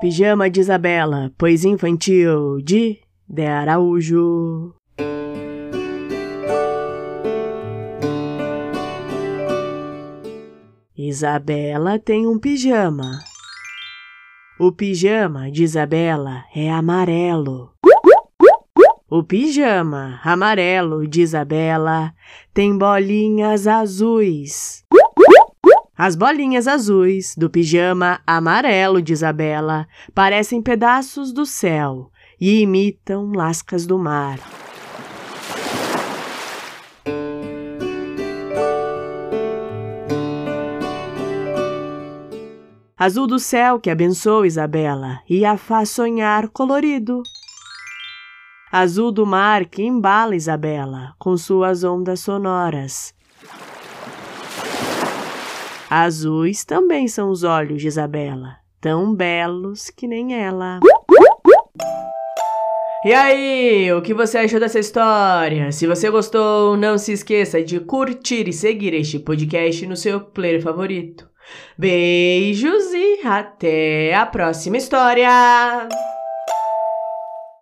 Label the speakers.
Speaker 1: Pijama de Isabela, poesia infantil de De Araújo. Isabela tem um pijama. O pijama de Isabela é amarelo. O pijama amarelo de Isabela tem bolinhas azuis. As bolinhas azuis do pijama amarelo de Isabela parecem pedaços do céu e imitam lascas do mar. Azul do céu que abençoa Isabela e a faz sonhar colorido. Azul do mar que embala Isabela com suas ondas sonoras. Azuis também são os olhos de Isabela, tão belos que nem ela. E aí, o que você achou dessa história? Se você gostou, não se esqueça de curtir e seguir este podcast no seu player favorito. Beijos e até a próxima história!